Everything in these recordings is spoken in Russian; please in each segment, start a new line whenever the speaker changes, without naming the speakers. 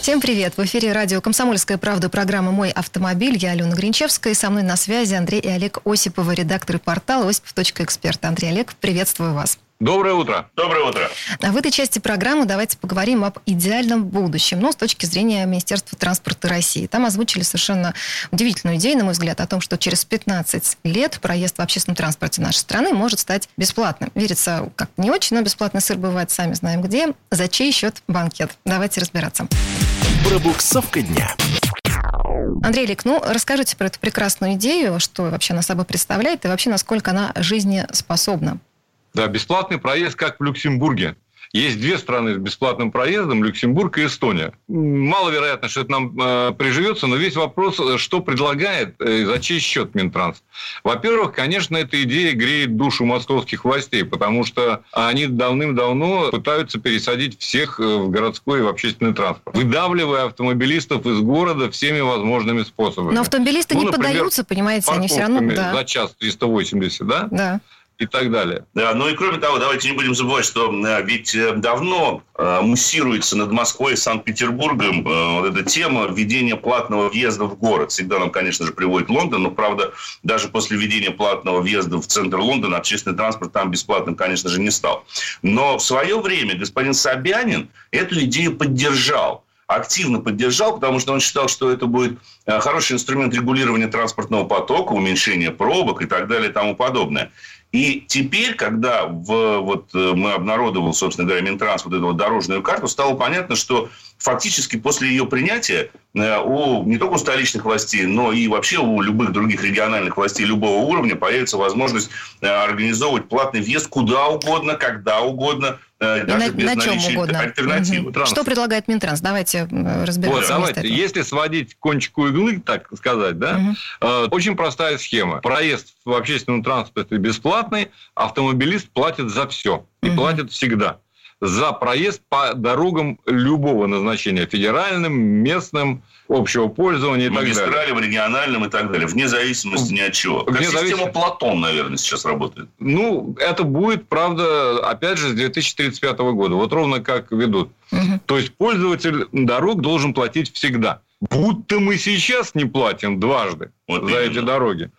Всем привет! В эфире радио «Комсомольская правда» программа «Мой автомобиль». Я Алена Гринчевская. И со мной на связи Андрей и Олег Осиповы, редакторы портала «Осипов.эксперт». Андрей Олег, приветствую вас.
Доброе утро.
Доброе утро.
А в этой части программы давайте поговорим об идеальном будущем, но с точки зрения Министерства транспорта России. Там озвучили совершенно удивительную идею, на мой взгляд, о том, что через 15 лет проезд в общественном транспорте нашей страны может стать бесплатным. Верится как не очень, но бесплатный сыр бывает, сами знаем где. За чей счет банкет? Давайте разбираться.
Пробуксовка дня.
Андрей Лик, ну расскажите про эту прекрасную идею, что вообще она собой представляет и вообще насколько она жизнеспособна.
Да, бесплатный проезд, как в Люксембурге. Есть две страны с бесплатным проездом, Люксембург и Эстония. Маловероятно, что это нам э, приживется, но весь вопрос, э, что предлагает э, за чей счет Минтранс. Во-первых, конечно, эта идея греет душу московских властей, потому что они давным-давно пытаются пересадить всех э, в городской и в общественный транспорт, выдавливая автомобилистов из города всеми возможными способами.
Но автомобилисты
Ну,
не
например,
поддаются, понимаете, они все равно... Да,
за час 380, да?
да.
И так далее.
Да, ну и кроме того, давайте не будем забывать, что э, ведь э, давно э, муссируется над Москвой и Санкт-Петербургом вот эта тема введения платного въезда в город. Всегда нам, конечно же, приводит Лондон, но, правда, даже после введения платного въезда в центр Лондона общественный транспорт там бесплатным, конечно же, не стал. Но в свое время господин Собянин эту идею поддержал активно поддержал, потому что он считал, что это будет хороший инструмент регулирования транспортного потока, уменьшения пробок и так далее и тому подобное. И теперь, когда в, вот, э, мы обнародовал, собственно говоря, Минтранс вот эту вот дорожную карту, стало понятно, что фактически после ее принятия э, у не только у столичных властей, но и вообще у любых других региональных властей любого уровня появится возможность э, организовывать платный въезд куда угодно, когда угодно, э, даже
на,
без
на чем
наличия
угодно.
альтернативы.
Мгм. Что предлагает Минтранс? Давайте разберемся.
Вот, давайте,
этого.
если сводить кончику иглы, так сказать, да,
Мгм.
э, очень простая схема. Проезд в общественном транспорте бесплатный, автомобилист платит за все. И
Мгм.
платит всегда. За проезд по дорогам любого назначения. Федеральным, местным, общего пользования и так далее.
магистралям, региональным и так далее, вне зависимости ни от чего. Как
Вне
система
зависимости-
Платон, наверное, сейчас работает.
Ну, это будет, правда, опять же, с 2035 года. Вот ровно как ведут.
Мгм.
То есть пользователь дорог должен платить всегда. Будто мы сейчас не платим дважды
Вот
за
именно.
эти дороги.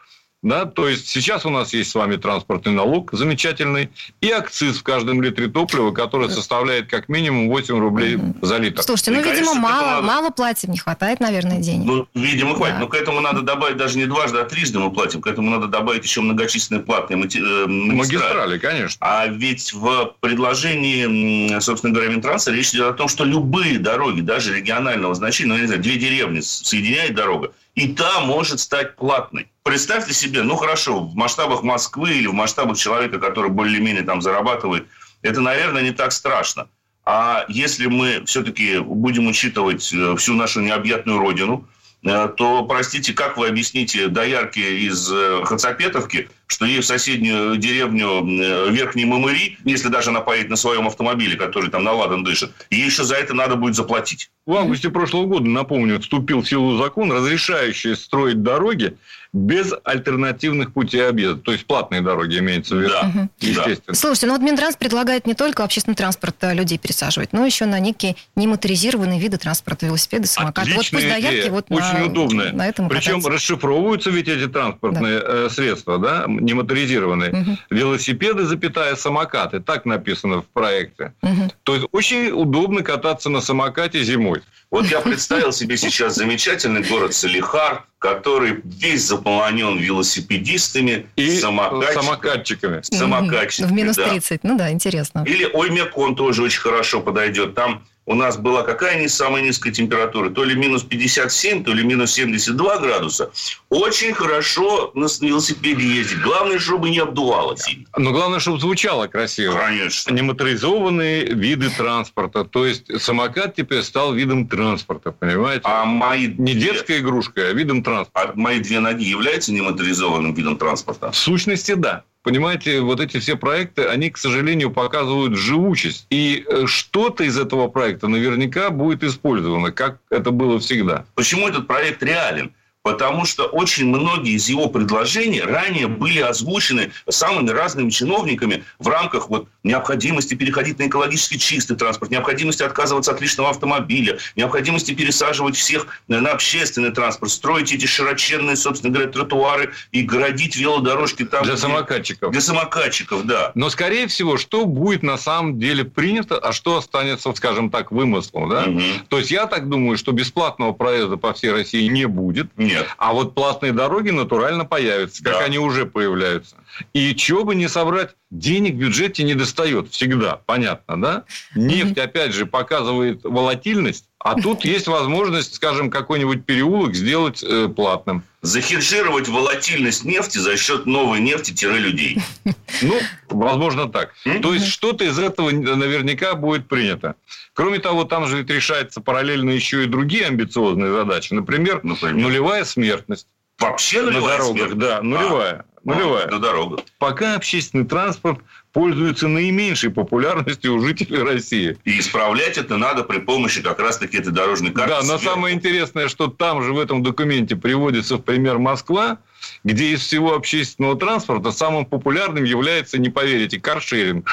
Да, то есть сейчас у нас есть с вами транспортный налог замечательный и акциз в каждом литре топлива, который составляет как минимум 8 рублей за литр.
Слушайте, ну,
И, конечно,
видимо, мало,
надо-
мало платим, не хватает, наверное, денег.
Ну, видимо, хватит.
Да.
Но к этому надо добавить даже не дважды, а трижды мы платим. К этому надо добавить еще многочисленные платные мати- э, магистрали.
Магистрали, конечно.
А ведь в предложении, собственно говоря, Минтранса речь идет о том, что любые дороги, даже регионального значения, ну, я не знаю, две деревни соединяет дорога, и та может стать платной. Представьте себе, ну хорошо, в масштабах Москвы или в масштабах человека, который более-менее там зарабатывает, это, наверное, не так страшно. А если мы все-таки будем учитывать э, всю нашу необъятную родину, э, то, простите, как вы объясните доярке из э, Хацапетовки, что ей в соседнюю деревню э, Верхний Мамыри, если даже она поедет на своем автомобиле, который там на ладан дышит, ей еще за это надо будет заплатить.
В августе прошлого года, напомню, вступил в силу закон, разрешающий строить дороги без альтернативных путей объезда. То есть платные дороги имеется в виду.
Да.
Естественно.
Слушайте, ну вот Минтранс предлагает не только общественный транспорт а, людей пересаживать, но еще на некие немоторизированные виды транспорта, велосипеды, самокаты. Вот пусть
Отличная
доярки
идея,
вот
очень
на,
удобная.
на этом
Причем
катаются.
расшифровываются ведь эти транспортные э, средства, да, немоторизированные.
Мгм.
Велосипеды, запятая, самокаты. Так написано в проекте.
Мгм.
То есть очень удобно кататься на самокате зимой.
Вот я представил себе сейчас замечательный город Салихард, который весь заполонен велосипедистами,
И
самокатчиками.
самокатчиками.
самокатчиками,
В минус
да.
30. Ну да, интересно.
Или Оймекон тоже очень хорошо подойдет. Там у нас была какая не самая низкая температура? То ли минус 57, то ли минус 72 градуса. Очень хорошо на велосипеде ездить. Главное, чтобы не обдувало сильно.
Но главное, чтобы звучало красиво.
Конечно.
Немоторизованные виды транспорта. То есть самокат теперь стал видом транспорта, понимаете?
А мои,
Не детская игрушка, а видом транспорта.
а мои две ноги являются немоторизованным видом транспорта?
В сущности, да. Понимаете, вот эти все проекты, они, к сожалению, показывают живучесть. И э, что-то из этого проекта наверняка будет использовано, как это было всегда.
Почему этот проект реален? Потому что очень многие из его предложений ранее были озвучены самыми разными чиновниками в рамках вот необходимости переходить на экологически чистый транспорт, необходимости отказываться от личного автомобиля, необходимости пересаживать всех на общественный транспорт, строить эти широченные, собственно говоря, тротуары и городить велодорожки там.
Для где... самокатчиков.
Для самокатчиков, да.
Но, скорее всего, что будет на самом деле принято, а что останется, скажем так, вымыслом, да? Угу. То есть, я так думаю, что бесплатного проезда по всей России не будет.
Нет.
А вот платные дороги натурально появятся, как да. они уже появляются. И чего бы не собрать, денег в бюджете не достает всегда, понятно, да? Нефть, опять же, показывает волатильность, а тут есть возможность, скажем, какой-нибудь переулок сделать э, платным.
Захеджировать волатильность нефти за счет новой нефти-людей.
Ну, возможно так. То есть, что-то из этого наверняка будет принято. Кроме того, там же ведь решаются параллельно еще и другие амбициозные задачи. Например, Например? нулевая смертность.
Вообще
нулевая На дорогах, смертность? да, нулевая. А. Нулевая.
На дорогах.
Пока общественный транспорт пользуется наименьшей популярностью у жителей России.
И исправлять это надо при помощи как раз-таки этой дорожной карты.
Да, но сверху. самое интересное, что там же в этом документе приводится в пример Москва, где из всего общественного транспорта самым популярным является, не поверите, каршеринг.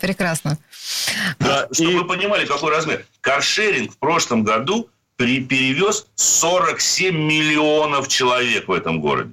Прекрасно.
Да, чтобы вы понимали, какой размер. Каршеринг в прошлом году перевез 47 миллионов человек в этом городе.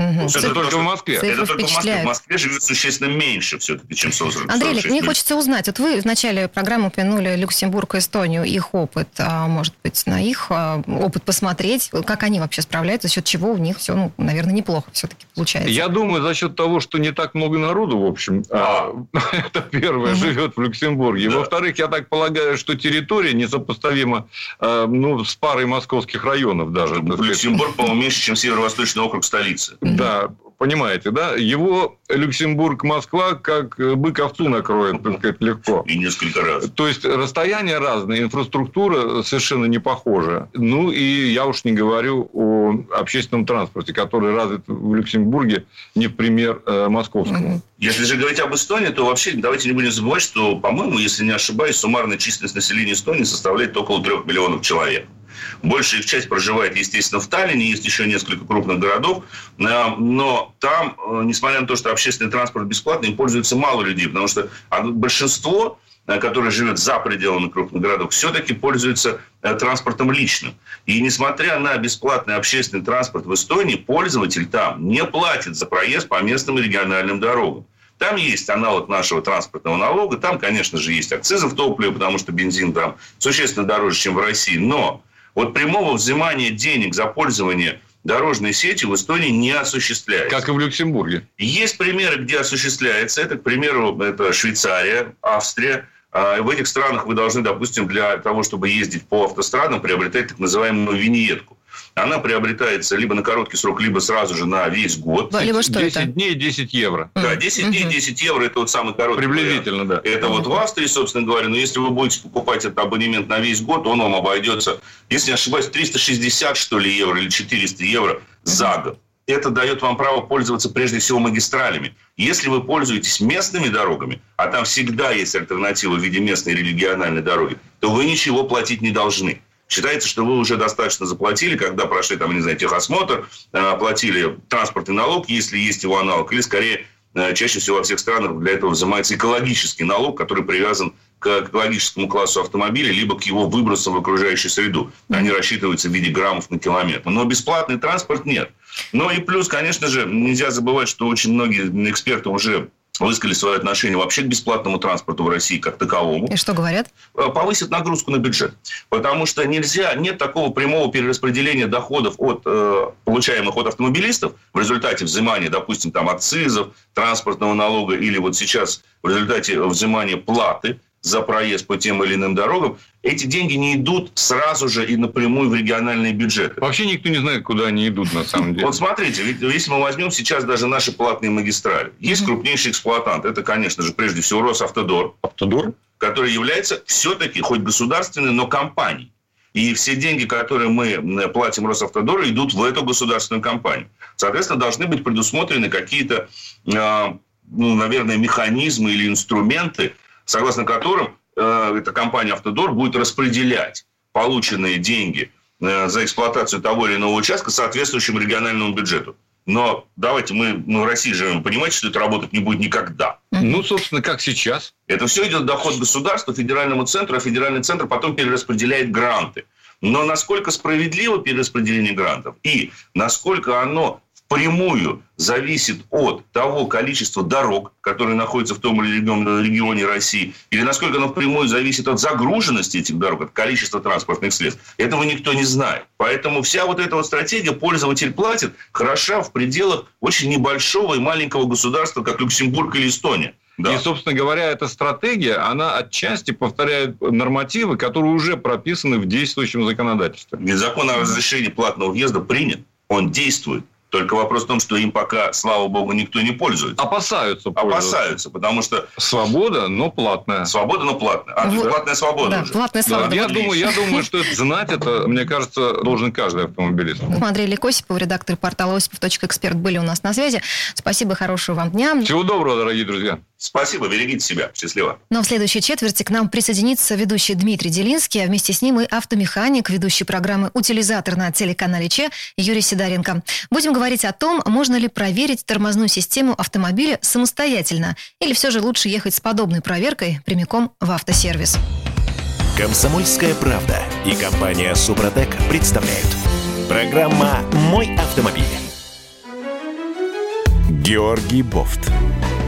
Угу.
Это Цифры, только в Москве.
Это только в Москве. В Москве живет существенно меньше все-таки, чем 40
Андрей Олег, мне хочется узнать. Вот вы в начале программы упомянули Люксембург и Эстонию, их опыт. А может быть, на их а, опыт посмотреть, как они вообще справляются, за счет чего у них все, ну, наверное, неплохо все-таки получается.
Я думаю, за счет того, что не так много народу, в общем, а. это первое, угу. живет в Люксембурге. Да. Во-вторых, я так полагаю, что территория несопоставима ну, с парой московских районов даже.
Люксембург, по-моему, меньше, чем северо-восточный округ столицы.
Да, понимаете, да? Его Люксембург-Москва как бык овцу накроет, так сказать, легко.
И несколько раз.
То есть, расстояния разные, инфраструктура совершенно не похожа. Ну, и я уж не говорю о общественном транспорте, который развит в Люксембурге не в пример э, московскому.
Если же говорить об Эстонии, то вообще давайте не будем забывать, что, по-моему, если не ошибаюсь, суммарная численность населения Эстонии составляет около трех миллионов человек. Большая их часть проживает, естественно, в Таллине, есть еще несколько крупных городов, э, но там, э, несмотря на то, что общественный транспорт бесплатный, пользуется мало людей, потому что большинство э, которое живет за пределами крупных городов, все-таки пользуется транспортом личным. И несмотря на бесплатный общественный транспорт в Эстонии, пользователь там не платит за проезд по местным и региональным дорогам. Там есть аналог нашего транспортного налога. Там, конечно же, есть акцизы в топливе, потому что бензин там существенно дороже, чем в России. Но вот прямого взимания денег за пользование дорожной сети в Эстонии не осуществляется.
Как и в Люксембурге.
Есть примеры, где осуществляется. Это, к примеру, это Швейцария, Австрия. А в этих странах вы должны, допустим, для того, чтобы ездить по автострадам, приобретать так называемую виньетку она приобретается либо на короткий срок, либо сразу же на весь год.
Либо что
10
это?
дней 10 евро.
Да, 10 дней 10 евро – это вот самый короткий
Приблизительно,
вариант.
да.
Это вот в Австрии, собственно говоря. Но если вы будете покупать этот абонемент на весь год, он вам обойдется, если не ошибаюсь, 360, что ли, евро или 400 евро за год это дает вам право пользоваться прежде всего магистралями. Если вы пользуетесь местными дорогами, а там всегда есть альтернатива в виде местной или региональной дороги, то вы ничего платить не должны. Считается, что вы уже достаточно заплатили, когда прошли, там, не знаю, техосмотр, э, оплатили транспортный налог, если есть его аналог, или скорее э, чаще всего во всех странах для этого взимается экологический налог, который привязан к экологическому классу автомобиля, либо к его выбросам в окружающую среду. Они рассчитываются в виде граммов на километр. Но бесплатный транспорт нет. Ну и плюс, конечно же, нельзя забывать, что очень многие эксперты уже высказали свое отношение вообще к бесплатному транспорту в России как таковому.
И что говорят?
Э, повысит нагрузку на бюджет. Потому что нельзя, нет такого прямого перераспределения доходов от, э, получаемых от автомобилистов в результате взимания, допустим, там, акцизов, транспортного налога или вот сейчас в результате взимания платы за проезд по тем или иным дорогам, эти деньги не идут сразу же и напрямую в региональные бюджеты.
Вообще никто не знает, куда они идут на самом деле.
Вот смотрите, ведь если мы возьмем сейчас даже наши платные магистрали, есть крупнейший эксплуатант, это, конечно же, прежде всего Росавтодор.
Автодор?
Который является все-таки хоть государственной, но компанией. И все деньги, которые мы платим Росавтодору, идут в эту государственную компанию. Соответственно, должны быть предусмотрены какие-то, а, ну, наверное, механизмы или инструменты, согласно которым э, эта компания «Автодор» будет распределять полученные деньги э, за эксплуатацию того или иного участка соответствующему региональному бюджету. Но давайте мы, мы в России живем, понимаете, что это работать не будет никогда.
Ну, собственно, как сейчас.
Это все идет доход государства, федеральному центру, а федеральный центр потом перераспределяет гранты. Но насколько справедливо перераспределение грантов и насколько оно впрямую зависит от того количества дорог, которые находятся в том или ином регионе России, или насколько оно впрямую зависит от загруженности этих дорог, от количества транспортных средств, этого никто не знает. Поэтому вся вот эта вот стратегия «пользователь платит» хороша в пределах очень небольшого и маленького государства, как Люксембург или Эстония.
Да. И, собственно говоря, эта стратегия, она отчасти повторяет нормативы, которые уже прописаны в действующем законодательстве.
Ведь закон о разрешении платного въезда принят, он действует. Только вопрос в том, что им пока, слава богу, никто не пользуется.
Опасаются.
Опасаются, потому что...
Свобода, но платная.
Свобода, но платная. А, вот. платная свобода да, уже.
Платная свобода.
Да, я, думаю, я думаю, что это, знать это, мне кажется, должен каждый автомобилист.
Андрей Лекосипов, редактор портала осипов.эксперт, были у нас на связи. Спасибо, хорошего вам дня.
Всего доброго, дорогие друзья.
Спасибо, берегите себя. Счастливо.
Но ну, а в следующей четверти к нам присоединится ведущий Дмитрий Делинский, а вместе с ним и автомеханик, ведущий программы «Утилизатор» на телеканале Че Юрий Сидоренко. Будем говорить о том, можно ли проверить тормозную систему автомобиля самостоятельно, или все же лучше ехать с подобной проверкой прямиком в автосервис.
Комсомольская правда и компания «Супротек» представляют. Программа «Мой автомобиль». Георгий Бофт.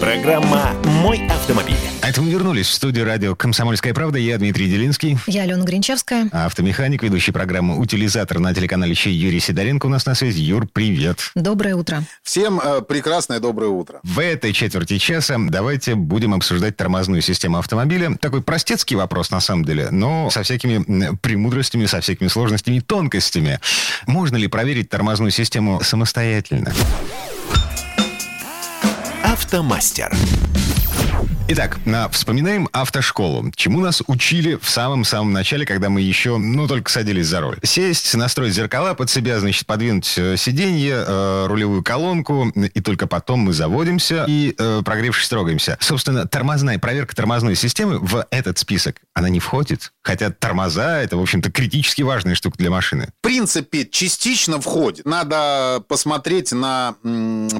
Программа «Мой автомобиль».
А это мы вернулись в студию радио «Комсомольская правда». Я Дмитрий Делинский.
Я Алена Гринчевская.
Автомеханик, ведущий программы «Утилизатор» на телеканале Чей Юрий Сидоренко у нас на связи. Юр, привет.
Доброе утро.
Всем э, прекрасное доброе утро.
В этой четверти часа давайте будем обсуждать тормозную систему автомобиля. Такой простецкий вопрос на самом деле, но со всякими премудростями, со всякими сложностями и тонкостями. Можно ли проверить тормозную систему самостоятельно?
Автомастер.
Итак, вспоминаем автошколу. Чему нас учили в самом-самом начале, когда мы еще, ну, только садились за руль. Сесть, настроить зеркала под себя, значит, подвинуть э, сиденье, э, рулевую колонку, и только потом мы заводимся и, э, прогревшись, трогаемся. Собственно, тормозная, проверка тормозной системы в этот список, она не входит. Хотя тормоза — это, в общем-то, критически важная штука для машины.
В принципе, частично входит. Надо посмотреть на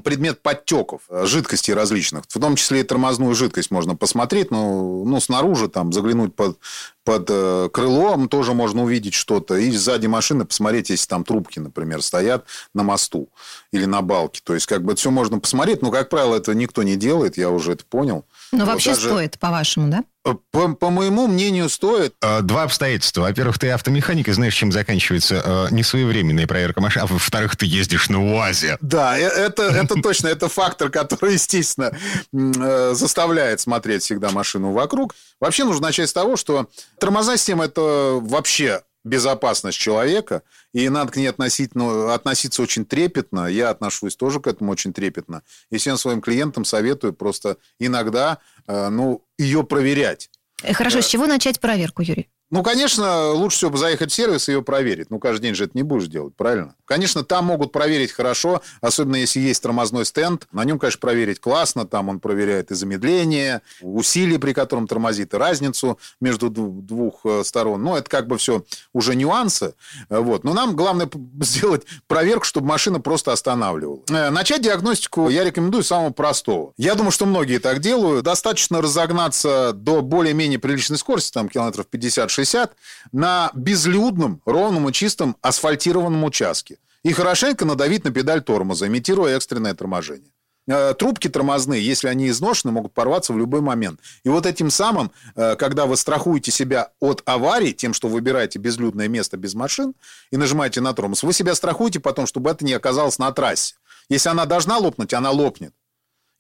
предмет подтеков жидкостей различных, в том числе и тормозную жидкость можно посмотреть, но ну, снаружи там заглянуть под, под э, крылом тоже можно увидеть что-то. И сзади машины посмотреть, если там трубки, например, стоят на мосту или на балке. То есть, как бы все можно посмотреть, но, как правило, это никто не делает, я уже это понял.
Но вот вообще даже... стоит, по-вашему, да?
По, по моему мнению, стоит.
А, два обстоятельства. Во-первых, ты автомеханик и знаешь, чем заканчивается э, несвоевременная проверка машины. А во-вторых, ты ездишь на УАЗе.
Да, э, это, это точно. Это фактор, который, естественно, э, заставляет смотреть всегда машину вокруг. Вообще нужно начать с того, что тормозная система – это вообще безопасность человека, и надо к ней относительно, относиться очень трепетно. Я отношусь тоже к этому очень трепетно. И всем своим клиентам советую просто иногда ну, ее проверять.
Хорошо, да. с чего начать проверку, Юрий?
Ну, конечно, лучше всего заехать в сервис и ее проверить. Ну, каждый день же это не будешь делать, правильно? Конечно, там могут проверить хорошо, особенно если есть тормозной стенд. На нем, конечно, проверить классно. Там он проверяет и замедление, усилие, при котором тормозит, и разницу между двух э, сторон. Ну, это как бы все уже нюансы. Вот. Но нам главное сделать проверку, чтобы машина просто останавливала. Э, начать диагностику я рекомендую самого простого. Я думаю, что многие так делают. Достаточно разогнаться до более-менее приличной скорости, там километров 50 60 на безлюдном, ровном и чистом асфальтированном участке. И хорошенько надавить на педаль тормоза, имитируя экстренное торможение. э, трубки тормозные, если они изношены, могут порваться в любой момент. И вот этим самым, э, когда вы страхуете себя от аварий, тем, что выбираете безлюдное место без машин и нажимаете на тормоз, вы себя страхуете потом, чтобы это не оказалось на трассе. Если она должна лопнуть, она лопнет.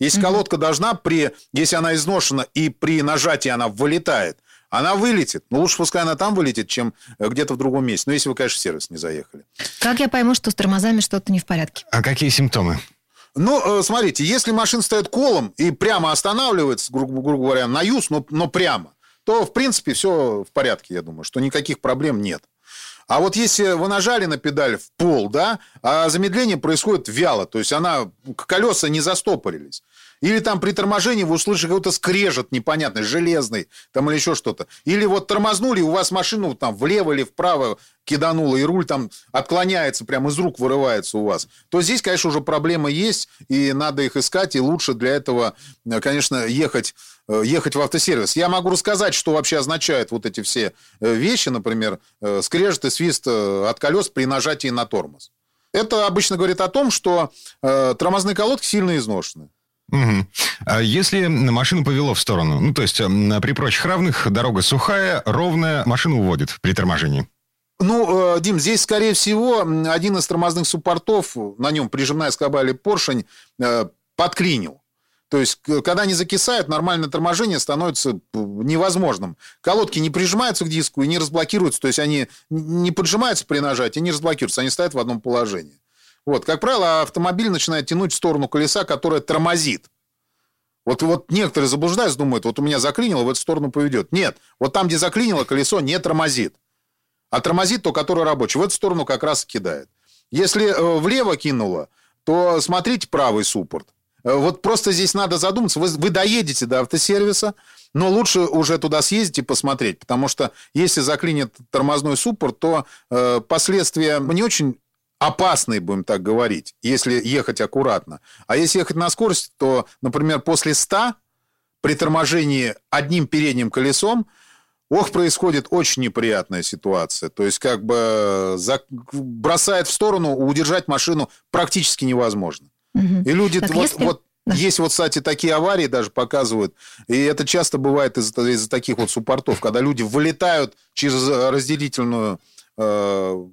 Если колодка должна, при, если она изношена и при нажатии она вылетает, она вылетит. Но лучше пускай она там вылетит, чем э, где-то в другом месте. Ну, если вы, конечно, в сервис не заехали.
Как я пойму, что с тормозами что-то не в порядке?
А какие симптомы?
Ну, э, смотрите, если машина стоит колом и прямо останавливается, грубо, грубо говоря, на юз, но, но прямо, то, в принципе, все в порядке, я думаю, что никаких проблем нет. А вот если вы нажали на педаль в пол, да, а замедление происходит вяло, то есть она, колеса не застопорились. Или там при торможении вы услышите какой-то скрежет непонятный, железный, там или еще что-то. Или вот тормознули, у вас машину там влево или вправо кидануло, и руль там отклоняется, прямо из рук вырывается у вас. То здесь, конечно, уже проблемы есть, и надо их искать, и лучше для этого, конечно, ехать э, ехать в автосервис. Я могу рассказать, что вообще означают вот эти все э, вещи, например, э, скрежет и свист от колес при нажатии на тормоз. Это обычно говорит о том, что тормозные колодки сильно изношены.
Угу. А если машину повело в сторону, ну, то есть при прочих равных дорога сухая, ровная, машину уводит при торможении?
Ну, э, Дим, здесь, скорее всего, один из тормозных суппортов, на нем прижимная скоба или поршень, э, подклинил. То есть, когда они закисают, нормальное торможение становится невозможным. Колодки не прижимаются к диску и не разблокируются. То есть, они не поджимаются при нажатии, не разблокируются. Они стоят в одном положении. Вот, как правило, автомобиль начинает тянуть в сторону колеса, которое тормозит. Вот, вот некоторые заблуждаются, думают, вот у меня заклинило, в эту сторону поведет. Нет, вот там, где заклинило, колесо не тормозит. А тормозит то, которое рабочее. В эту сторону как раз кидает. Если э, влево кинуло, то смотрите правый суппорт. Э, вот просто здесь надо задуматься. Вы, вы доедете до автосервиса, но лучше уже туда съездить и посмотреть. Потому что если заклинит тормозной суппорт, то э, последствия не очень опасные, будем так говорить, если ехать аккуратно. А если ехать на скорость, то, например, после 100 при торможении одним передним колесом, ох, происходит очень неприятная ситуация. То есть как бы за... бросает в сторону, удержать машину практически невозможно. Угу. И люди так вот, если... вот да. Есть вот, кстати, такие аварии даже показывают, и это часто бывает из-за из таких вот суппортов, когда люди вылетают через разделительную э,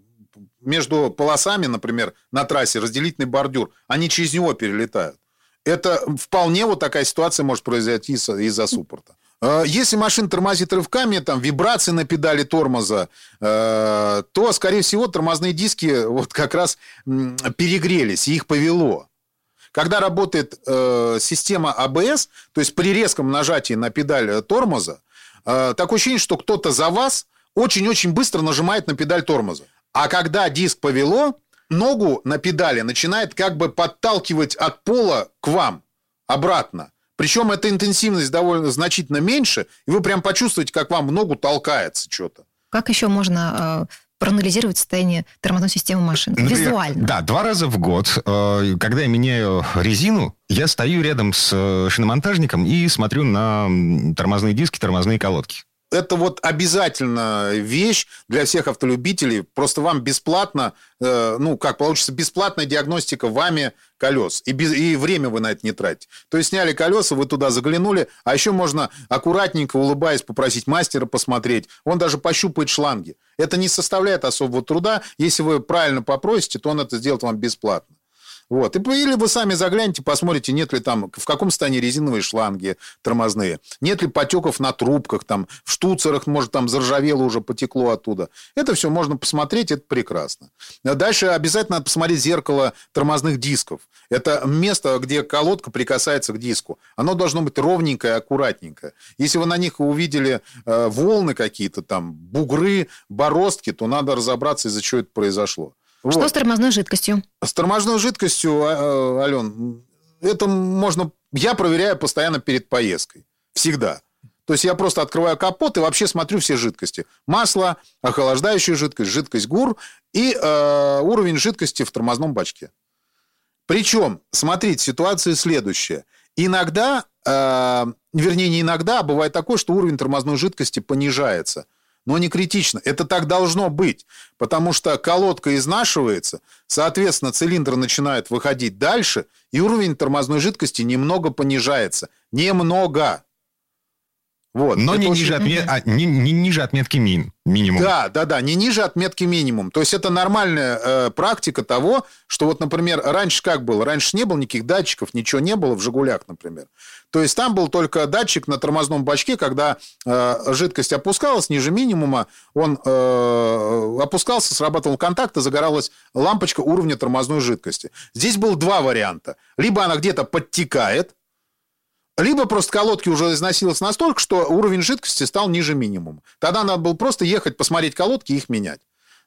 между полосами, например, на трассе разделительный бордюр, они через него перелетают. Это вполне вот такая ситуация может произойти из-за суппорта. А, если машина тормозит рывками, там вибрации на педали тормоза, э, то, скорее всего, тормозные диски вот как раз перегрелись, и их повело. Когда работает э, система АБС, то есть при резком нажатии на педаль тормоза, э, такое ощущение, что кто-то за вас очень-очень быстро нажимает на педаль тормоза. А когда диск повело, ногу на педали начинает как бы подталкивать от пола к вам обратно. Причем эта интенсивность довольно значительно меньше, и вы прям почувствуете, как вам в ногу толкается что-то.
Как еще можно э, проанализировать состояние тормозной системы машины Например, визуально?
Да, два раза в год, э, когда я меняю резину, я стою рядом с э, шиномонтажником и смотрю на тормозные диски, тормозные колодки
это вот обязательно вещь для всех автолюбителей. Просто вам бесплатно, э, ну, как получится, бесплатная диагностика вами колес. И, без, и время вы на это не тратите. То есть сняли колеса, вы туда заглянули, а еще можно аккуратненько, улыбаясь, попросить мастера посмотреть. Он даже пощупает шланги. Это не составляет особого труда. Если вы правильно попросите, то он это сделает вам бесплатно. Вот. И, или вы сами загляните, посмотрите, нет ли там, в каком состоянии резиновые шланги тормозные, нет ли потеков на трубках, там, в штуцерах, может, там заржавело уже, потекло оттуда. Это все можно посмотреть, это прекрасно. Дальше обязательно надо посмотреть зеркало тормозных дисков. Это место, где колодка прикасается к диску. Оно должно быть ровненькое, аккуратненькое. Если вы на них увидели э, волны какие-то там, бугры, бороздки, то надо разобраться, из-за чего это произошло.
Вот. Что с тормозной жидкостью?
С тормозной жидкостью, а, а, Ален, это можно... Я проверяю постоянно перед поездкой. Всегда. То есть я просто открываю капот и вообще смотрю все жидкости. Масло, охлаждающая жидкость, жидкость ГУР и э, уровень жидкости в тормозном бачке. Причем, смотрите, ситуация следующая. Иногда, э, вернее, не иногда, а бывает такое, что уровень тормозной жидкости понижается. Но не критично. Это так должно быть, потому что колодка изнашивается, соответственно, цилиндр начинает выходить дальше, и уровень тормозной жидкости немного понижается. Немного.
Вот. Но не ниже, отме... а, не, не ниже отметки мин, минимум.
Да, да, да, не ниже отметки минимум. То есть это нормальная э, практика того, что вот, например, раньше как было? Раньше не было никаких датчиков, ничего не было в «Жигулях», например. То есть там был только датчик на тормозном бачке, когда э, жидкость опускалась ниже минимума, он э, опускался, срабатывал контакт, и загоралась лампочка уровня тормозной жидкости. Здесь было два варианта. Либо она где-то подтекает, либо просто колодки уже износилась настолько, что уровень жидкости стал ниже минимума. Тогда надо было просто ехать, посмотреть колодки и их менять.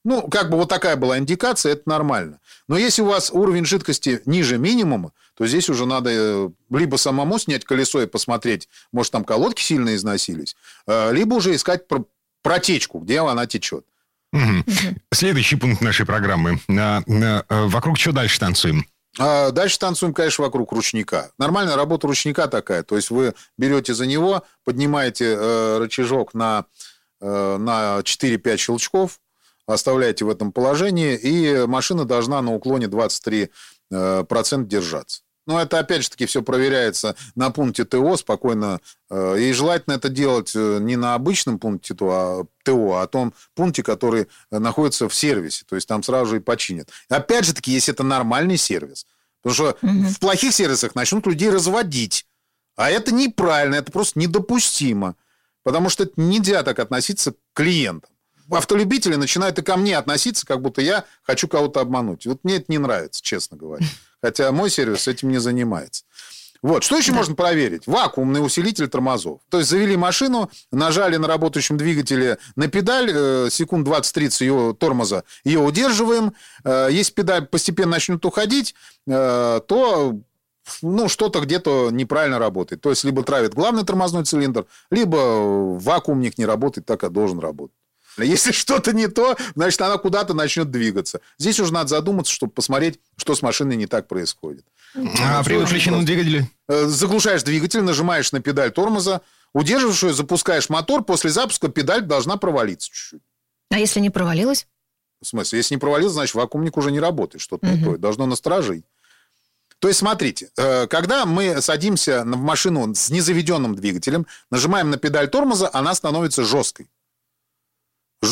Ну, как бы вот такая была индикация, это нормально. Но если у вас уровень жидкости ниже минимума, то здесь уже надо э, либо самому снять колесо и посмотреть, может, там колодки сильно износились, э, либо уже искать протечку, где она течет.
Угу. Следующий пункт нашей программы. Э, вокруг чего дальше танцуем?
А дальше танцуем, конечно, вокруг ручника. Нормальная работа ручника такая. То есть вы берете за него, поднимаете э, рычажок на, э, на 4-5 щелчков, оставляете в этом положении, и машина должна на уклоне 23% э, держаться. Но это, опять же таки, все проверяется на пункте ТО спокойно. Э, и желательно это делать э, не на обычном пункте ТО, а, ТО, а том пункте, который находится в сервисе. То есть там сразу же и починят. Опять же таки, если это нормальный сервис. Потому что угу. в плохих сервисах начнут людей разводить. А это неправильно, это просто недопустимо. Потому что это нельзя так относиться к клиентам. Автолюбители начинают и ко мне относиться, как будто я хочу кого-то обмануть. Вот мне это не нравится, честно говоря. Хотя мой сервис этим не занимается. Вот. Что еще да. можно проверить? Вакуумный усилитель тормозов. То есть завели машину, нажали на работающем двигателе на педаль, э, секунд 20-30 ее тормоза, ее удерживаем. Э, если педаль постепенно начнет уходить, э, то ну, что-то где-то неправильно работает. То есть, либо травит главный тормозной цилиндр, либо вакуумник не работает так, как должен работать. Если что-то не то, значит, она куда-то начнет двигаться. Здесь уже надо задуматься, чтобы посмотреть, что с машиной не так происходит.
А при выключенном двигателе?
Э, заглушаешь двигатель, нажимаешь на педаль тормоза, удерживаешь ее, запускаешь мотор, после запуска педаль должна провалиться чуть-чуть.
А если не провалилась?
В смысле? Если не провалилась, значит, вакуумник уже не работает, что-то угу. не то. Должно насторожить. То есть, смотрите, э, когда мы садимся в машину с незаведенным двигателем, нажимаем на педаль тормоза, она становится жесткой.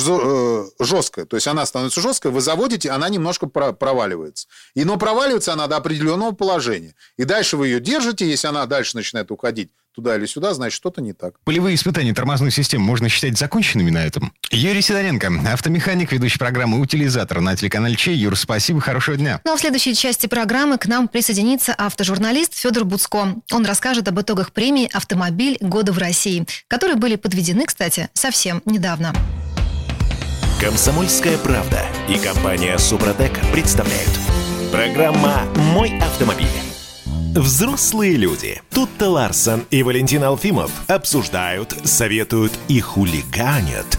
Э, жесткая. То есть она становится жесткой, вы заводите, она немножко проваливается. И, но проваливается она до определенного положения. И дальше вы ее держите, если она дальше начинает уходить туда или сюда, значит, что-то не так.
Полевые испытания тормозной системы можно считать законченными на этом? Юрий Сидоренко, автомеханик, ведущий программы «Утилизатор» на телеканале Чей. Юр, спасибо, хорошего дня.
Ну а в следующей части программы к нам присоединится автожурналист Федор Буцко. Он расскажет об итогах премии «Автомобиль года в России», которые были подведены, кстати, совсем недавно.
Комсомольская правда и компания Супротек представляют. Программа «Мой автомобиль». Взрослые люди. Тут-то Ларсон и Валентин Алфимов обсуждают, советуют и хулиганят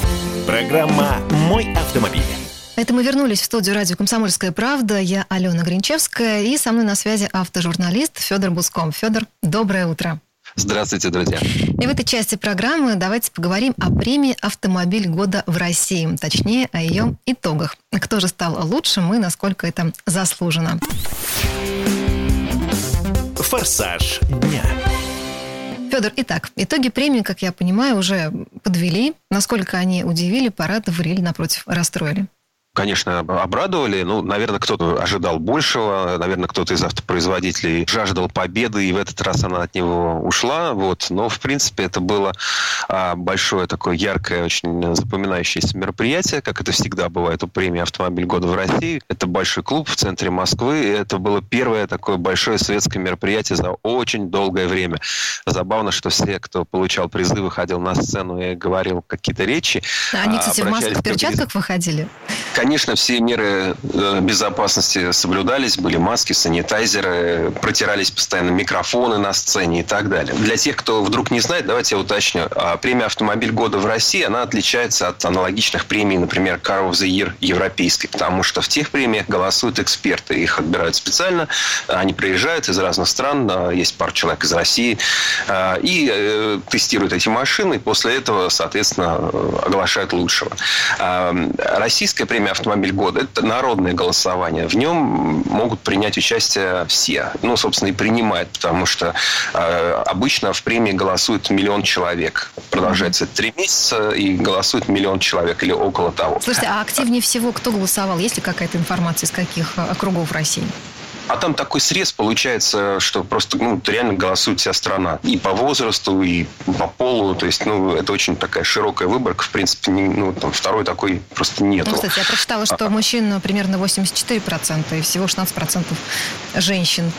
Программа «Мой автомобиль».
Это мы вернулись в студию радио «Комсомольская правда». Я Алена Гринчевская и со мной на связи автожурналист Федор Буском. Федор, доброе утро.
Здравствуйте, друзья.
И в этой части программы давайте поговорим о премии «Автомобиль года в России», точнее, о ее итогах. Кто же стал лучшим и насколько это заслужено.
Форсаж дня.
Федор, итак, итоги премии, как я понимаю, уже подвели. Насколько они удивили, порадовали или, напротив, расстроили?
Конечно, обрадовали. Ну, наверное, кто-то ожидал большего. Наверное, кто-то из автопроизводителей жаждал победы, и в этот раз она от него ушла. Вот. Но, в принципе, это было а, большое такое яркое, очень запоминающееся мероприятие, как это всегда бывает у премии «Автомобиль года в России». Это большой клуб в центре Москвы. И это было первое такое большое светское мероприятие за очень долгое время. Забавно, что все, кто получал призы, выходил на сцену и говорил какие-то речи.
Они, кстати, в масках, в перчатках выходили?
Конечно, все меры э, безопасности соблюдались, были маски, санитайзеры, протирались постоянно микрофоны на сцене и так далее. Для тех, кто вдруг не знает, давайте я уточню. А премия «Автомобиль года» в России, она отличается от аналогичных премий, например, «Car of the Year» европейской, потому что в тех премиях голосуют эксперты. Их отбирают специально, они приезжают из разных стран, есть пару человек из России, э, и э, тестируют эти машины, и после этого, соответственно, оглашают лучшего. А, российская премия «Автомобиль года» – это народное голосование. В нем могут принять участие все. Ну, собственно, и принимают, потому что э, обычно в премии голосует миллион человек. Продолжается три месяца, и голосует миллион человек или около того.
Слушайте, а активнее всего кто голосовал? Есть ли какая-то информация из каких э, округов России?
А там такой срез получается, что просто ну, реально голосует вся страна. И по возрасту, и по полу. То есть, ну, это очень такая широкая выборка. В принципе, не, ну, там, второй такой просто нет.
Ну, кстати, я прочитала, что а, мужчин примерно 84%, и всего 16% женщин.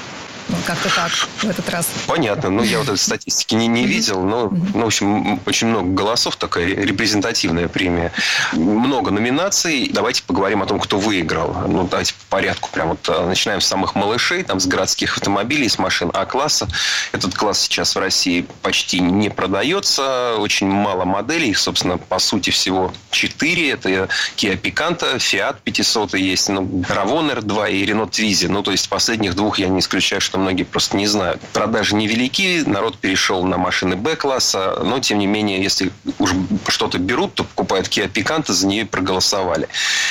Ну, как-то так в этот раз.
Понятно. Ну, я вот этой статистики не, не видел, но, ну, в общем, очень много голосов, такая репрезентативная премия. Много номинаций. Давайте поговорим о том, кто выиграл. Ну, давайте по порядку. Прям вот э, начинаем с самых малышей, там, с городских автомобилей, с машин А-класса. Этот класс сейчас в России почти не продается. Очень мало моделей. Их, собственно, по сути всего 4. Это Kia Picanto, Fiat 500 есть, ну, Ravon R2 и Renault Twizy. Ну, то есть последних двух я не исключаю, что многие просто не знают. Продажи невелики, народ перешел на машины Б-класса, но, тем не менее, если уж что-то берут, то покупают Kia Picanto, за нее проголосовали.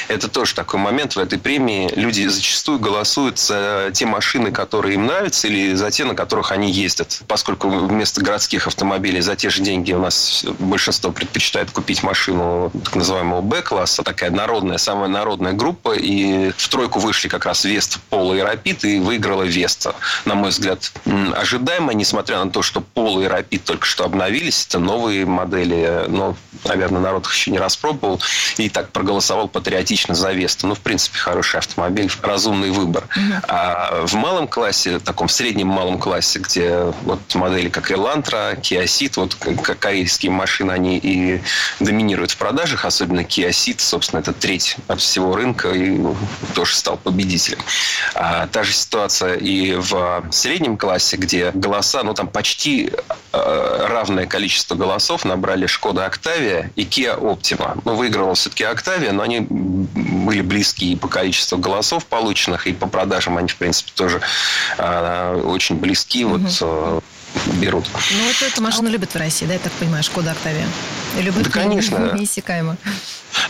Это тоже такой момент в этой премии. Люди зачастую голосуют за те машины, которые им нравятся, или за те, на которых они ездят. Поскольку вместо городских автомобилей за те же деньги у нас большинство предпочитает купить машину так называемого Б-класса, такая народная, самая народная группа, и в тройку вышли как раз Вест, Пола и Рапид, и выиграла Веста на мой взгляд, ожидаемо, несмотря на то, что Polo и Rapid только что обновились. Это новые модели, но, наверное, народ их еще не распробовал. И так проголосовал патриотично за Весту. Ну, в принципе, хороший автомобиль, разумный выбор. А в малом классе, таком среднем малом классе, где вот модели как Elantra, Kia Ceed, вот корейские машины, они и доминируют в продажах, особенно Kia Ceed, собственно, это треть от всего рынка и тоже стал победителем. А та же ситуация и в в среднем классе, где голоса, ну там почти э, равное количество голосов набрали Шкода Октавия и Kia Optima. Ну, выиграла все-таки Октавия, но они были близки и по количеству голосов полученных, и по продажам они, в принципе, тоже э, очень близки. Угу. Вот берут.
Ну, вот эту машину любят в России, да, я так понимаю, Шкода Октавия?
Любят да, конечно.
неиссякаемо.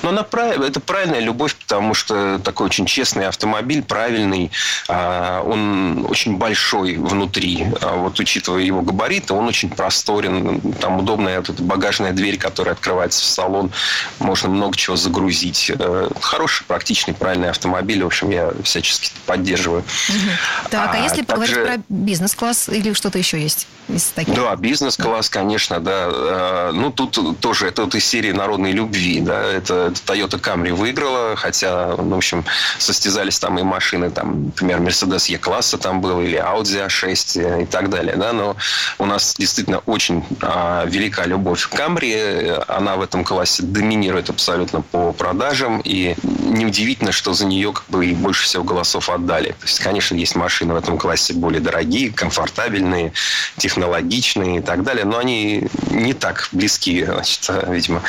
Но она, это правильная любовь, потому что такой очень честный автомобиль, правильный. А, он очень большой внутри. А вот учитывая его габариты, он очень просторен. Там удобная вот эта багажная дверь, которая открывается в салон. Можно много чего загрузить. Э, хороший, практичный, правильный автомобиль. В общем, я всячески поддерживаю.
Так, а, а если также... поговорить про бизнес-класс или что-то еще есть? Из таких?
Да, бизнес-класс, конечно, да. Э, ну, тут тоже это вот из серии народной любви, да. Это это Toyota Camry выиграла, хотя, ну, в общем, состязались там и машины, там, например, Mercedes E-класса там был, или Audi A6 и так далее, да, но у нас действительно очень а, велика любовь к Camry, она в этом классе доминирует абсолютно по продажам, и неудивительно, что за нее как бы и больше всего голосов отдали. То есть, конечно, есть машины в этом классе более дорогие, комфортабельные, технологичные и так далее, но они не так близки, значит, видимо,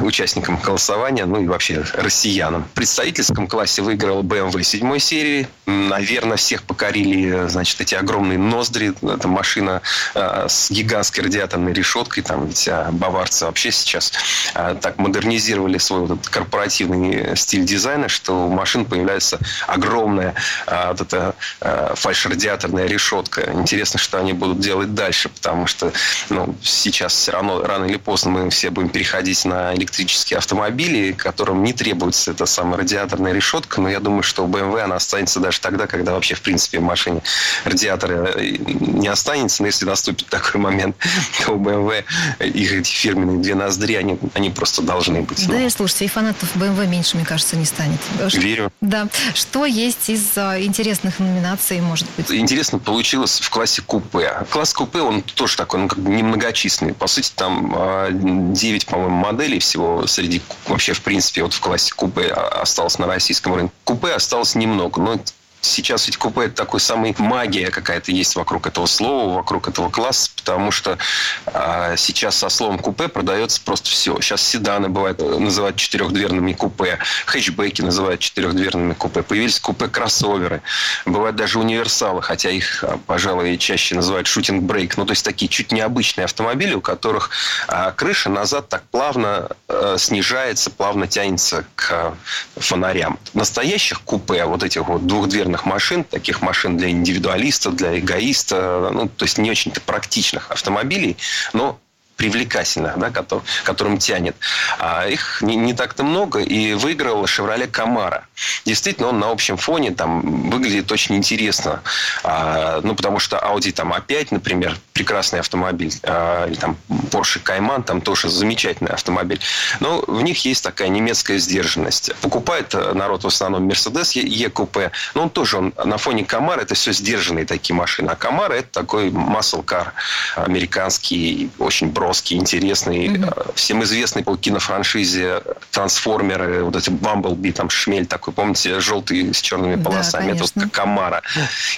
участникам голосования, ну и вообще россиянам. В представительском классе выиграл BMW 7 серии. Наверное, всех покорили, значит, эти огромные ноздри. Это машина э, с гигантской радиаторной решеткой. Там ведь а, баварцы вообще сейчас э, так модернизировали свой вот этот корпоративный стиль дизайна, что у машин появляется огромная вот эта фальш-радиаторная решетка. Интересно, что они будут делать дальше, потому что ну, сейчас все равно рано или поздно мы все будем переходить на электрические автомобили, которым не требуется эта самая радиаторная решетка, но я думаю, что у BMW она останется даже тогда, когда вообще, в принципе, в машине радиатора э, не останется, но если наступит такой момент, то у BMW их эти фирменные две ноздри, они, они просто должны быть.
Да, и слушайте, и фанатов BMW меньше, мне кажется, не станет.
Верю.
Да. Что есть из а, интересных номинаций, может быть?
Интересно получилось в классе купе. Класс купе, он тоже такой, ну, как бы немногочисленный. По сути, там 9, а, по-моему, моделей всего среди вообще, в принципе, вот в классе купе осталось на российском рынке. Купе осталось немного, но сейчас ведь купе это такой самый магия какая-то есть вокруг этого слова, вокруг этого класса, потому что а, сейчас со словом купе продается просто все. Сейчас седаны бывают называют четырехдверными купе, хэтчбеки называют четырехдверными купе, появились купе-кроссоверы, бывают даже универсалы, хотя их, а, пожалуй, чаще называют шутинг-брейк, ну то есть такие чуть необычные автомобили, у которых а, крыша назад так плавно а, снижается, плавно тянется к фонарям. Настоящих купе, вот этих вот двухдверных модерных машин, таких машин для индивидуалиста, для эгоиста, ну, то есть не очень-то практичных автомобилей, но привлекательных, да, который, которым тянет. А их не, не так-то много, и выиграл «Шевроле Камара». Действительно, он на общем фоне там выглядит очень интересно. А, ну, потому что Audi там A5, например, прекрасный автомобиль, а, или там Porsche Cayman, там тоже замечательный автомобиль. Но в них есть такая немецкая сдержанность. Покупает народ в основном Mercedes E-купе, но он тоже он, на фоне Камара это все сдержанные такие машины. А Камара это такой muscle car американский, очень бро жесткий, интересный, mm-hmm. всем известный по кинофраншизе трансформеры, вот эти Бамблби, там шмель такой, помните, желтый с черными полосами, да, это вот как Камара.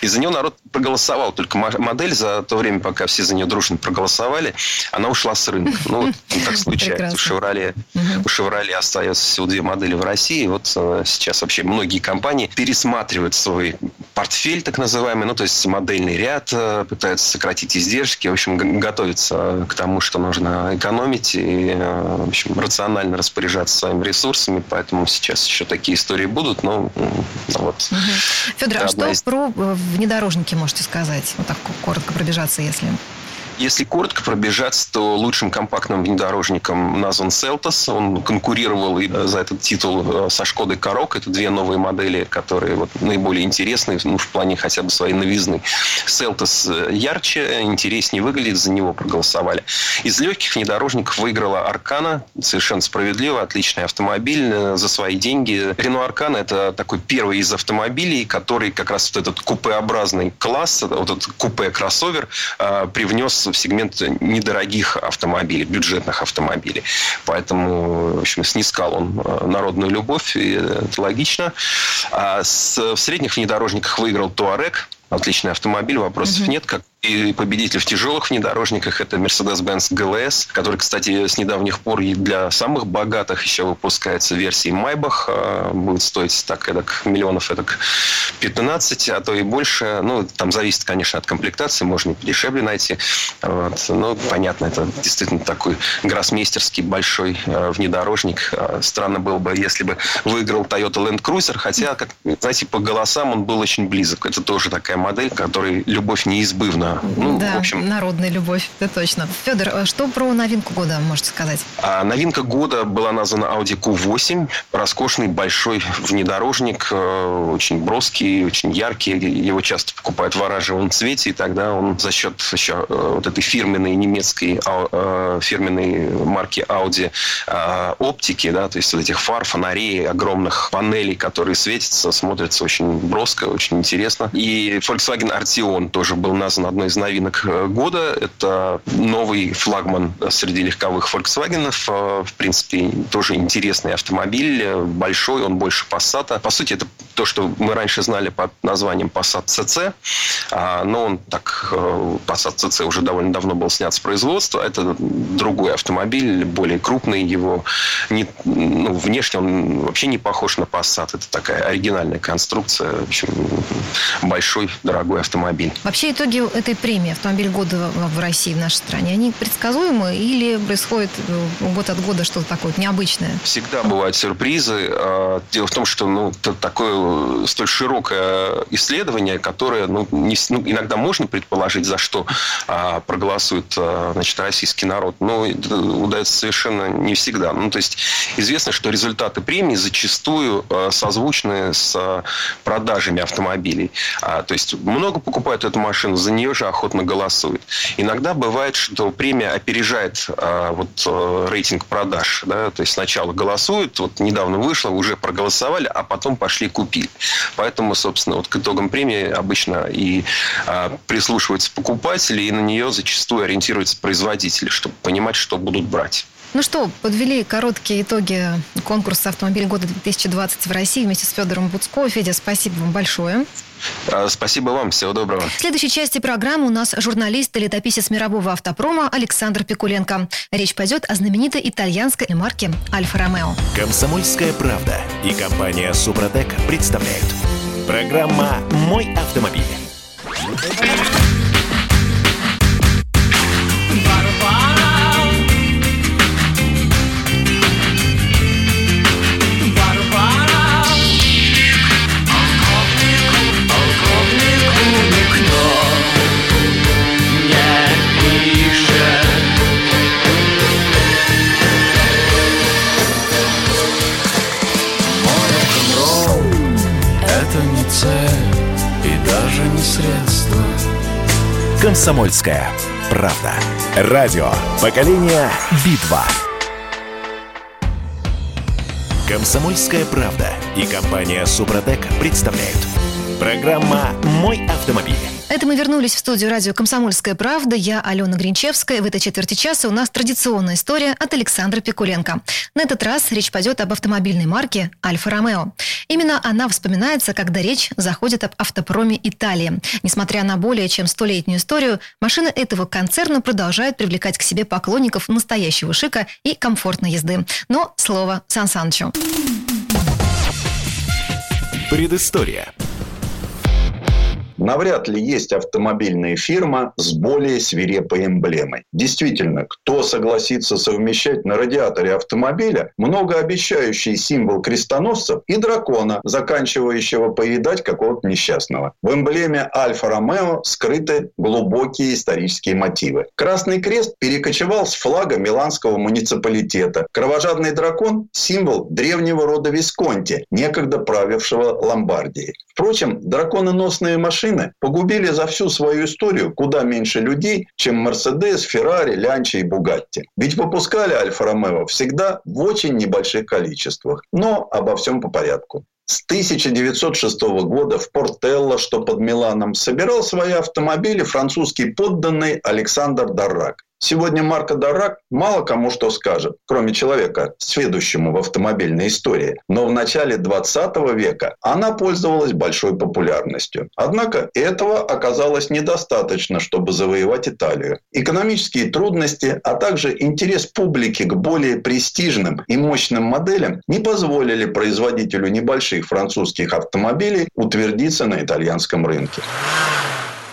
И за него народ проголосовал, только модель за то время, пока все за нее дружно проголосовали, она ушла с рынка. Ну, так случается. У Шевроле, у Шевроле остается всего две модели в России. Вот э, сейчас вообще многие компании пересматривают свой портфель, так называемый, ну, то есть модельный ряд, э, пытаются сократить издержки, в общем, готовятся к тому, что нужно экономить и, э, в общем, рационально распоряжаться своими ресурсами, поэтому сейчас еще такие истории будут, но вот.
Угу. Федор, а что из... про э, внедорожники можете сказать? Вот так коротко пробежаться, если...
Если коротко пробежаться, то лучшим компактным внедорожником назван Seltos. Он конкурировал и за этот титул э, со Шкодой Корок. Это две новые модели, которые вот наиболее интересны ну, в плане хотя бы своей новизны. Seltos э, ярче, интереснее выглядит, за него проголосовали. Из легких внедорожников выиграла Аркана. Совершенно справедливо, отличный автомобиль э, за свои деньги. Рено Аркана – это такой первый из автомобилей, который как раз вот этот купеобразный класс, вот этот купе-кроссовер привнес в сегмент недорогих автомобилей, бюджетных автомобилей. Поэтому, в общем, снискал он э, народную любовь, и это логично. А с, в средних внедорожниках выиграл Туарек, отличный автомобиль, вопросов угу. нет, как и победитель в тяжелых внедорожниках – это Mercedes-Benz GLS, который, кстати, с недавних пор и для самых богатых еще выпускается версии Майбах. А, будет стоить так, эдак, миллионов эдак 15, а то и больше. Ну, там зависит, конечно, от комплектации. Можно и подешевле найти. Вот. Ну, понятно, это действительно такой гроссмейстерский большой а, внедорожник. А, странно было бы, если бы выиграл Toyota Land Cruiser, хотя, как, знаете, по голосам он был очень близок. Это тоже такая модель, которой любовь неизбывна
ну, да, в общем... народная любовь, это точно. Федор, а что про новинку года можете сказать?
А, новинка года была названа Audi Q8. Роскошный большой внедорожник, э, очень броский, очень яркий. Его часто покупают в оранжевом цвете, и тогда он за счет еще э, вот этой фирменной немецкой э, фирменной марки Audi оптики, да, то есть вот этих фар, фонарей, огромных панелей, которые светятся, смотрятся очень броско, очень интересно. И Volkswagen Arteon тоже был назван одной одной из новинок э, года. Это новый флагман среди легковых Volkswagen. Э, в принципе, тоже интересный автомобиль. Большой, он больше Passat. По сути, это то, что мы раньше знали под названием Passat CC. А, но он так, э, Passat CC уже довольно давно был снят с производства. Это другой автомобиль, более крупный. Его не, ну, внешне он вообще не похож на Passat. Это такая оригинальная конструкция. В общем, большой, дорогой автомобиль.
Вообще итоги этой премии «Автомобиль года» в России, в нашей стране, они предсказуемы или происходит э, год от года что-то такое необычное?
Всегда бывают сюрпризы. А, дело в том, что ну, такое столь широкое исследование, которое ну, не, ну, иногда можно предположить, за что а, проголосует а, значит, российский народ, но удается совершенно не всегда. Ну, то есть известно, что результаты премии зачастую а, созвучны с а, продажами автомобилей. То есть много покупают эту машину, за нее же охотно голосуют. Иногда бывает, что премия опережает а, вот, а, рейтинг продаж. Да? То есть сначала голосуют, вот недавно вышло, уже проголосовали, а потом пошли купили. Поэтому, собственно, вот к итогам премии обычно и а, прислушиваются покупатели, и на нее зачастую ориентируются производители, чтобы понимать, что будут брать.
Ну что, подвели короткие итоги конкурса «Автомобиль года 2020» в России вместе с Федором Буцко. Федя, спасибо вам большое.
А, спасибо вам, всего доброго.
В следующей части программы у нас журналист и летописец мирового автопрома Александр Пикуленко. Речь пойдет о знаменитой итальянской марке «Альфа-Ромео».
«Комсомольская правда» и компания «Супротек» представляют. Программа «Мой автомобиль». Средства. Комсомольская правда. Радио. Поколение Битва. Комсомольская правда и компания Супротек представляют. Программа «Мой автомобиль».
Это мы вернулись в студию радио «Комсомольская правда». Я Алена Гринчевская. В этой четверти часа у нас традиционная история от Александра Пикуленко. На этот раз речь пойдет об автомобильной марке «Альфа-Ромео». Именно она вспоминается, когда речь заходит об автопроме Италии. Несмотря на более чем столетнюю историю, машины этого концерна продолжают привлекать к себе поклонников настоящего шика и комфортной езды. Но слово Сан Санычу.
Предыстория.
Навряд ли есть автомобильная фирма с более свирепой эмблемой. Действительно, кто согласится совмещать на радиаторе автомобиля многообещающий символ крестоносцев и дракона, заканчивающего поедать какого-то несчастного? В эмблеме Альфа-Ромео скрыты глубокие исторические мотивы. Красный крест перекочевал с флага Миланского муниципалитета. Кровожадный дракон – символ древнего рода Висконти, некогда правившего Ломбардией. Впрочем, дракононосные машины погубили за всю свою историю куда меньше людей, чем Мерседес, Феррари, Лянчи и Бугатти. Ведь выпускали Альфа-Ромео всегда в очень небольших количествах. Но обо всем по порядку. С 1906 года в Портелло, что под Миланом, собирал свои автомобили французский подданный Александр Даррак. Сегодня марка Дарак мало кому что скажет, кроме человека, сведущему в автомобильной истории. Но в начале 20 века она пользовалась большой популярностью. Однако этого оказалось недостаточно, чтобы завоевать Италию. Экономические трудности, а также интерес публики к более престижным и мощным моделям не позволили производителю небольших французских автомобилей утвердиться на итальянском рынке.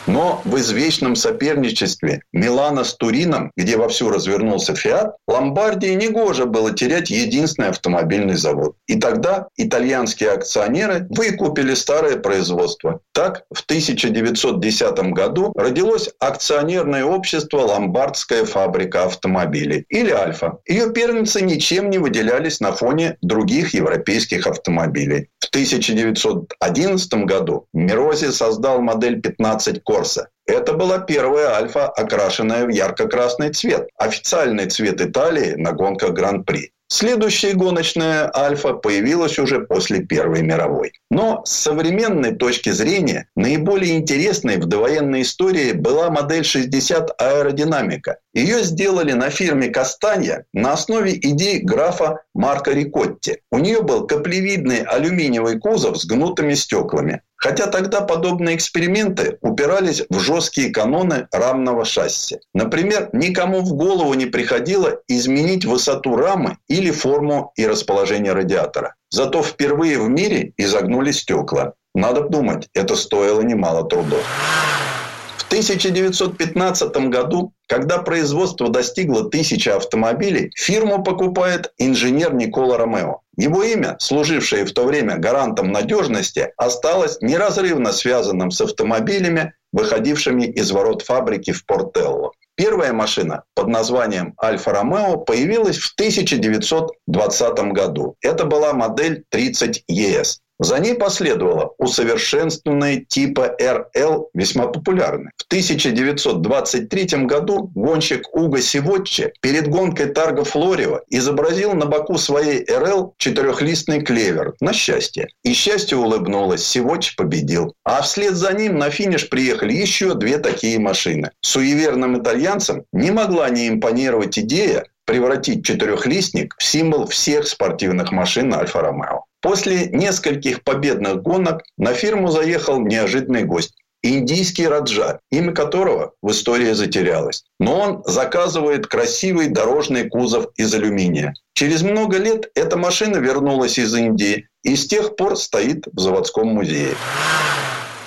Но в извечном соперничестве Милана с Турином, где вовсю развернулся Фиат, Ломбардии негоже было терять единственный автомобильный завод. И тогда итальянские акционеры выкупили старое производство. Так, в 1910 году родилось акционерное общество «Ломбардская фабрика автомобилей» или «Альфа». Ее первенцы ничем не выделялись на фоне других европейских автомобилей. В 1911 году Мирози создал модель 15 Корса. Это была первая Альфа, окрашенная в ярко-красный цвет. Официальный цвет Италии на гонках Гран-при. Следующая гоночная «Альфа» появилась уже после Первой мировой. Но с современной точки зрения наиболее интересной в довоенной истории была модель 60 аэродинамика. Ее сделали на фирме Кастанья на основе идей графа Марка Рикотти. У нее был каплевидный алюминиевый кузов с гнутыми стеклами. Хотя тогда подобные эксперименты упирались в жесткие каноны рамного шасси. Например, никому в голову не приходило изменить высоту рамы или форму и расположение радиатора. Зато впервые в мире изогнули стекла. Надо думать, это стоило немало трудов. В 1915 году, когда производство достигло тысячи автомобилей, фирму покупает инженер Никола Ромео. Его имя, служившее в то время гарантом надежности, осталось неразрывно связанным с автомобилями, выходившими из ворот фабрики в Портелло. Первая машина под названием Альфа Ромео появилась в 1920 году. Это была модель 30 ЕС. За ней последовало усовершенствованные типа РЛ, весьма популярны. В 1923 году гонщик Уго Сивотче перед гонкой Тарго Флорева изобразил на боку своей РЛ четырехлистный клевер на счастье. И счастье улыбнулось, Сивотче победил. А вслед за ним на финиш приехали еще две такие машины. Суеверным итальянцам не могла не импонировать идея превратить четырехлистник в символ всех спортивных машин Альфа-Ромео. После нескольких победных гонок на фирму заехал неожиданный гость. Индийский Раджа, имя которого в истории затерялось. Но он заказывает красивый дорожный кузов из алюминия. Через много лет эта машина вернулась из Индии и с тех пор стоит в заводском музее.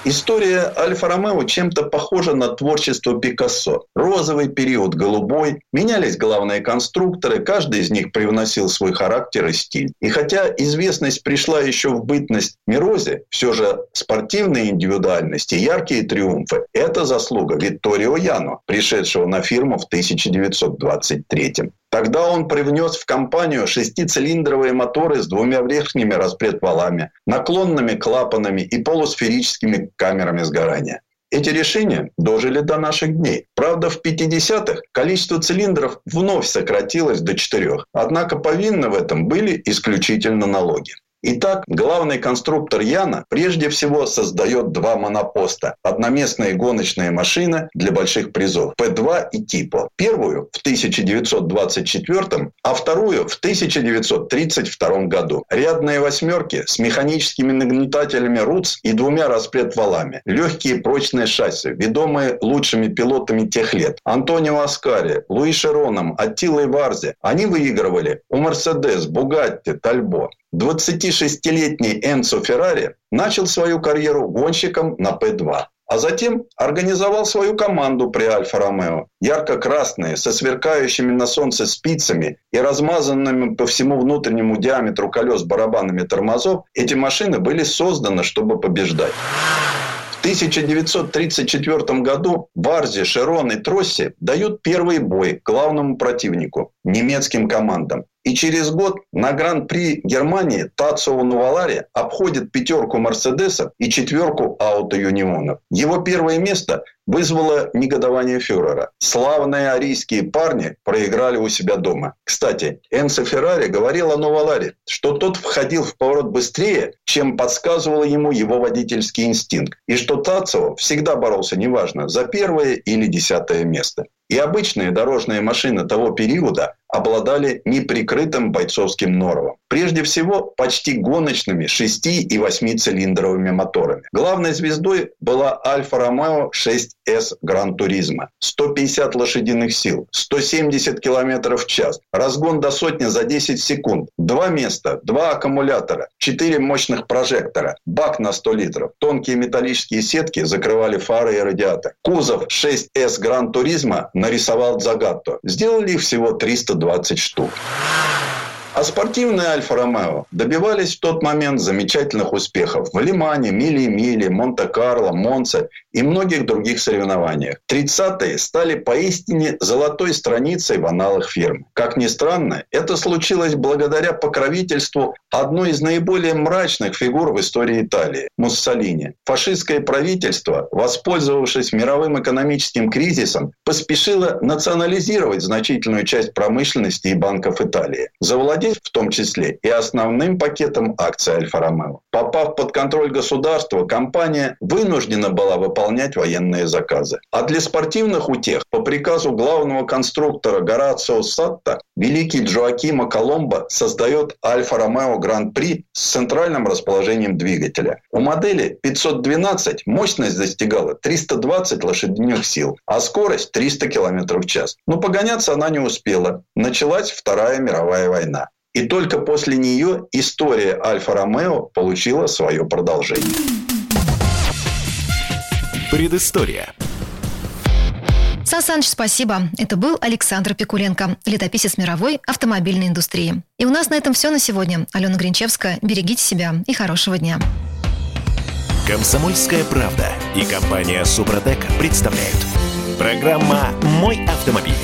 История Альфа-Ромео чем-то похожа на творчество Пикассо. Розовый период, голубой. Менялись главные конструкторы, каждый из них привносил свой характер и стиль. И хотя известность пришла еще в бытность Мирозе, все же спортивные индивидуальности, яркие триумфы – это заслуга Витторио Яно, пришедшего на фирму в 1923 Тогда он привнес в компанию шестицилиндровые моторы с двумя верхними распредвалами, наклонными клапанами и полусферическими камерами сгорания. Эти решения дожили до наших дней. Правда, в 50-х количество цилиндров вновь сократилось до четырех. Однако повинны в этом были исключительно налоги. Итак, главный конструктор Яна прежде всего создает два монопоста. Одноместные гоночные машины для больших призов. П-2 и Типо. Первую в 1924, а вторую в 1932 году. Рядные восьмерки с механическими нагнетателями РУЦ и двумя распредвалами. Легкие прочные шасси, ведомые лучшими пилотами тех лет. Антонио Аскари, Луи Шероном, Аттилой Варзи. Они выигрывали у Мерседес, Бугатти, Тальбо. 26-летний Энцо Феррари начал свою карьеру гонщиком на П2. А затем организовал свою команду при Альфа-Ромео. Ярко-красные, со сверкающими на солнце спицами и размазанными по всему внутреннему диаметру колес барабанами тормозов, эти машины были созданы, чтобы побеждать. В 1934 году Варзи, Широн и Тросси дают первый бой главному противнику – немецким командам. И через год на Гран-при Германии Тацио Нувалари обходит пятерку Мерседесов и четверку Ауто Юнионов. Его первое место вызвало негодование фюрера. Славные арийские парни проиграли у себя дома. Кстати, Энсо Феррари говорил о Нуваларе, что тот входил в поворот быстрее, чем подсказывал ему его водительский инстинкт, и что Тацио всегда боролся, неважно, за первое или десятое место. И обычные дорожные машины того периода обладали неприкрытым бойцовским норовом. Прежде всего, почти гоночными 6 и 8 цилиндровыми моторами. Главной звездой была Альфа Ромео 6С Гран Туризма. 150 лошадиных сил, 170 км в час, разгон до сотни за 10 секунд, два места, два аккумулятора, 4 мощных прожектора, бак на 100 литров, тонкие металлические сетки закрывали фары и радиатор. Кузов 6С Гран Туризма нарисовал Загатто. Сделали всего 320 штук. А спортивные Альфа-Ромео добивались в тот момент замечательных успехов в Лимане, Мили-Мили, Монте-Карло, Монце и многих других соревнованиях. 30-е стали поистине золотой страницей в аналах фирмы. Как ни странно, это случилось благодаря покровительству одной из наиболее мрачных фигур в истории Италии – Муссолини. Фашистское правительство, воспользовавшись мировым экономическим кризисом, поспешило национализировать значительную часть промышленности и банков Италии. Завладеть руководить в том числе и основным пакетом акций Альфа-Ромео. Попав под контроль государства, компания вынуждена была выполнять военные заказы. А для спортивных утех по приказу главного конструктора Горацио Сатта великий Джоакимо Коломбо создает Альфа-Ромео Гран-при с центральным расположением двигателя. У модели 512 мощность достигала 320 лошадиных сил, а скорость 300 км в час. Но погоняться она не успела. Началась Вторая мировая война. И только после нее история Альфа-Ромео получила свое продолжение.
Предыстория.
Сан Саныч, спасибо. Это был Александр Пикуленко, летописец мировой автомобильной индустрии. И у нас на этом все на сегодня. Алена Гринчевская, берегите себя и хорошего дня.
Комсомольская правда и компания Супротек представляют. Программа «Мой автомобиль».